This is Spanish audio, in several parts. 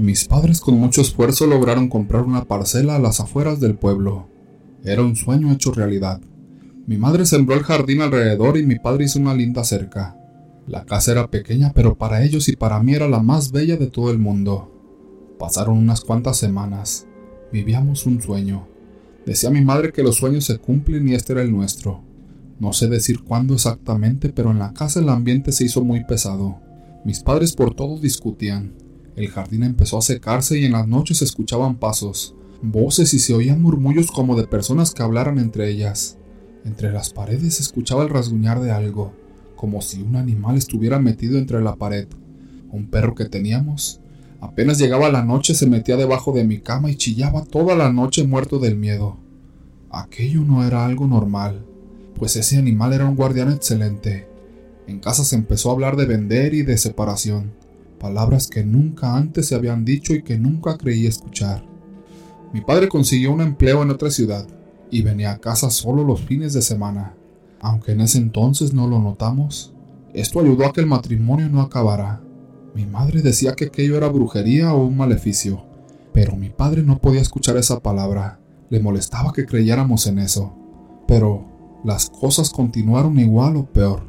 Mis padres con mucho esfuerzo lograron comprar una parcela a las afueras del pueblo. Era un sueño hecho realidad. Mi madre sembró el jardín alrededor y mi padre hizo una linda cerca. La casa era pequeña, pero para ellos y para mí era la más bella de todo el mundo. Pasaron unas cuantas semanas. Vivíamos un sueño. Decía mi madre que los sueños se cumplen y este era el nuestro. No sé decir cuándo exactamente, pero en la casa el ambiente se hizo muy pesado. Mis padres por todo discutían. El jardín empezó a secarse y en las noches se escuchaban pasos, voces y se oían murmullos como de personas que hablaran entre ellas. Entre las paredes se escuchaba el rasguñar de algo, como si un animal estuviera metido entre la pared. Un perro que teníamos. Apenas llegaba la noche se metía debajo de mi cama y chillaba toda la noche muerto del miedo. Aquello no era algo normal, pues ese animal era un guardián excelente. En casa se empezó a hablar de vender y de separación palabras que nunca antes se habían dicho y que nunca creí escuchar. Mi padre consiguió un empleo en otra ciudad y venía a casa solo los fines de semana. Aunque en ese entonces no lo notamos, esto ayudó a que el matrimonio no acabara. Mi madre decía que aquello era brujería o un maleficio, pero mi padre no podía escuchar esa palabra. Le molestaba que creyéramos en eso. Pero las cosas continuaron igual o peor.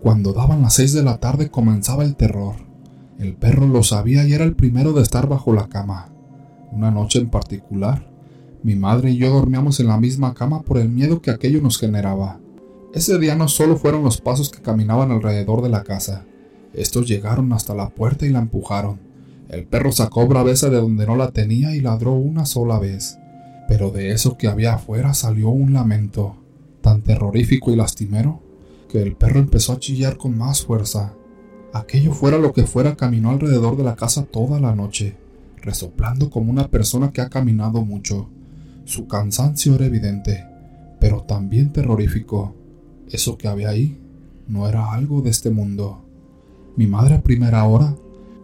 Cuando daban las seis de la tarde comenzaba el terror. El perro lo sabía y era el primero de estar bajo la cama. Una noche en particular, mi madre y yo dormíamos en la misma cama por el miedo que aquello nos generaba. Ese día no solo fueron los pasos que caminaban alrededor de la casa, estos llegaron hasta la puerta y la empujaron. El perro sacó braveza de donde no la tenía y ladró una sola vez. Pero de eso que había afuera salió un lamento, tan terrorífico y lastimero, que el perro empezó a chillar con más fuerza. Aquello fuera lo que fuera, caminó alrededor de la casa toda la noche, resoplando como una persona que ha caminado mucho. Su cansancio era evidente, pero también terrorífico. Eso que había ahí no era algo de este mundo. Mi madre a primera hora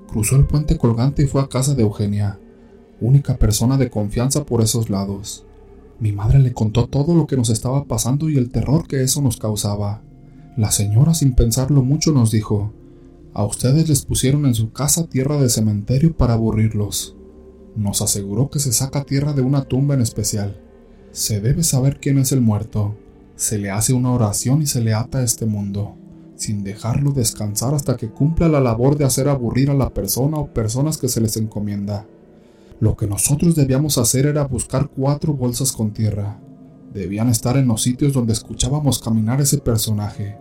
cruzó el puente colgante y fue a casa de Eugenia, única persona de confianza por esos lados. Mi madre le contó todo lo que nos estaba pasando y el terror que eso nos causaba. La señora, sin pensarlo mucho, nos dijo, a ustedes les pusieron en su casa tierra de cementerio para aburrirlos. Nos aseguró que se saca tierra de una tumba en especial. Se debe saber quién es el muerto. Se le hace una oración y se le ata a este mundo, sin dejarlo descansar hasta que cumpla la labor de hacer aburrir a la persona o personas que se les encomienda. Lo que nosotros debíamos hacer era buscar cuatro bolsas con tierra. Debían estar en los sitios donde escuchábamos caminar ese personaje.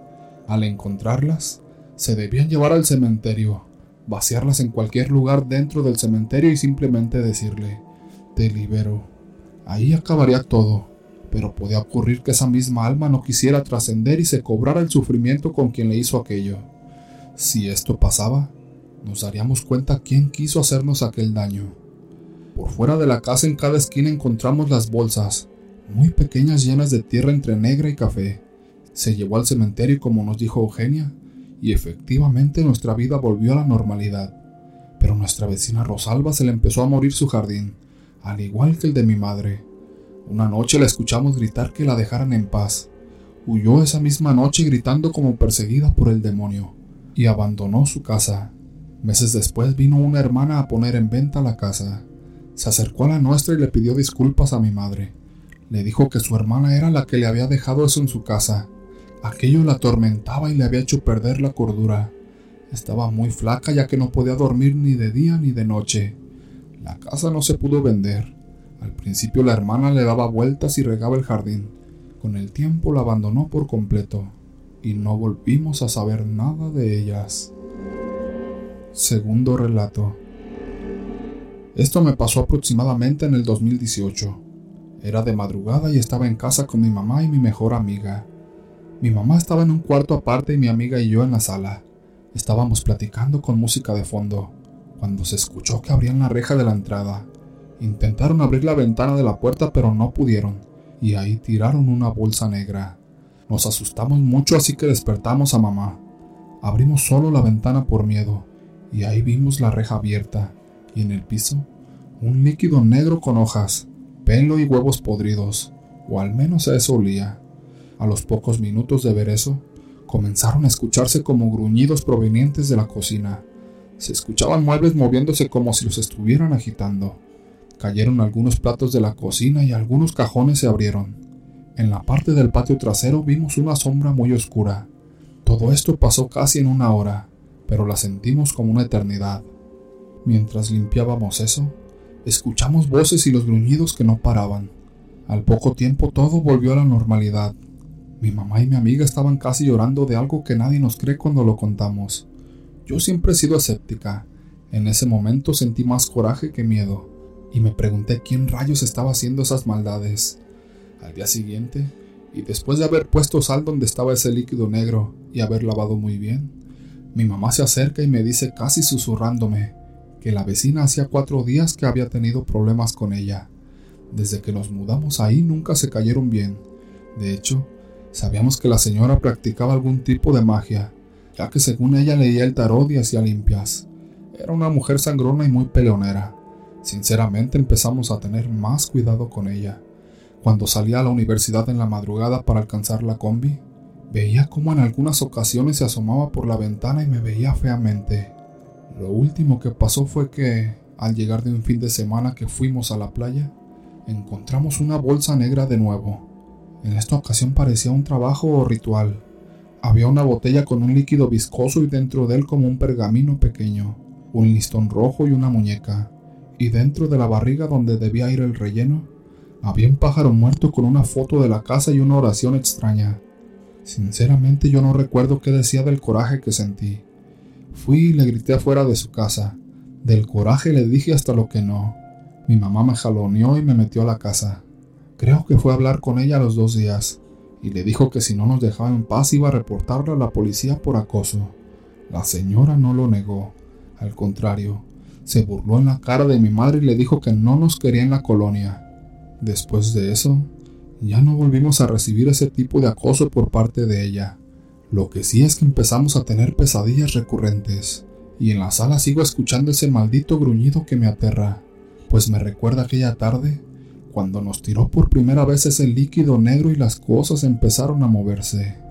Al encontrarlas, se debían llevar al cementerio, vaciarlas en cualquier lugar dentro del cementerio y simplemente decirle, te libero. Ahí acabaría todo, pero podía ocurrir que esa misma alma no quisiera trascender y se cobrara el sufrimiento con quien le hizo aquello. Si esto pasaba, nos daríamos cuenta quién quiso hacernos aquel daño. Por fuera de la casa en cada esquina encontramos las bolsas, muy pequeñas llenas de tierra entre negra y café. Se llevó al cementerio y como nos dijo Eugenia, y efectivamente nuestra vida volvió a la normalidad. Pero nuestra vecina Rosalba se le empezó a morir su jardín, al igual que el de mi madre. Una noche la escuchamos gritar que la dejaran en paz. Huyó esa misma noche gritando como perseguida por el demonio, y abandonó su casa. Meses después vino una hermana a poner en venta la casa. Se acercó a la nuestra y le pidió disculpas a mi madre. Le dijo que su hermana era la que le había dejado eso en su casa, Aquello la atormentaba y le había hecho perder la cordura. Estaba muy flaca ya que no podía dormir ni de día ni de noche. La casa no se pudo vender. Al principio la hermana le daba vueltas y regaba el jardín. Con el tiempo la abandonó por completo y no volvimos a saber nada de ellas. Segundo relato. Esto me pasó aproximadamente en el 2018. Era de madrugada y estaba en casa con mi mamá y mi mejor amiga. Mi mamá estaba en un cuarto aparte y mi amiga y yo en la sala. Estábamos platicando con música de fondo, cuando se escuchó que abrían la reja de la entrada. Intentaron abrir la ventana de la puerta pero no pudieron, y ahí tiraron una bolsa negra. Nos asustamos mucho así que despertamos a mamá. Abrimos solo la ventana por miedo, y ahí vimos la reja abierta, y en el piso un líquido negro con hojas, pelo y huevos podridos, o al menos eso olía. A los pocos minutos de ver eso, comenzaron a escucharse como gruñidos provenientes de la cocina. Se escuchaban muebles moviéndose como si los estuvieran agitando. Cayeron algunos platos de la cocina y algunos cajones se abrieron. En la parte del patio trasero vimos una sombra muy oscura. Todo esto pasó casi en una hora, pero la sentimos como una eternidad. Mientras limpiábamos eso, escuchamos voces y los gruñidos que no paraban. Al poco tiempo todo volvió a la normalidad. Mi mamá y mi amiga estaban casi llorando de algo que nadie nos cree cuando lo contamos. Yo siempre he sido escéptica. En ese momento sentí más coraje que miedo, y me pregunté quién rayos estaba haciendo esas maldades. Al día siguiente, y después de haber puesto sal donde estaba ese líquido negro y haber lavado muy bien, mi mamá se acerca y me dice casi susurrándome que la vecina hacía cuatro días que había tenido problemas con ella. Desde que nos mudamos ahí nunca se cayeron bien. De hecho, sabíamos que la señora practicaba algún tipo de magia, ya que según ella leía el tarot y hacía limpias. Era una mujer sangrona y muy peleonera. Sinceramente empezamos a tener más cuidado con ella. Cuando salía a la universidad en la madrugada para alcanzar la combi, veía cómo en algunas ocasiones se asomaba por la ventana y me veía feamente. Lo último que pasó fue que, al llegar de un fin de semana que fuimos a la playa, encontramos una bolsa negra de nuevo. En esta ocasión parecía un trabajo o ritual. Había una botella con un líquido viscoso y dentro de él como un pergamino pequeño, un listón rojo y una muñeca. Y dentro de la barriga donde debía ir el relleno, había un pájaro muerto con una foto de la casa y una oración extraña. Sinceramente yo no recuerdo qué decía del coraje que sentí. Fui y le grité afuera de su casa. Del coraje le dije hasta lo que no. Mi mamá me jaloneó y me metió a la casa. Creo que fue a hablar con ella a los dos días, y le dijo que si no nos dejaba en paz iba a reportarle a la policía por acoso. La señora no lo negó, al contrario, se burló en la cara de mi madre y le dijo que no nos quería en la colonia, Después de eso, ya no volvimos a recibir ese tipo de acoso por parte de ella. Lo que sí es que empezamos a tener pesadillas recurrentes, y en la sala sigo escuchando ese maldito gruñido que me aterra, pues me recuerda aquella tarde cuando nos tiró por primera vez ese líquido negro y las cosas empezaron a moverse.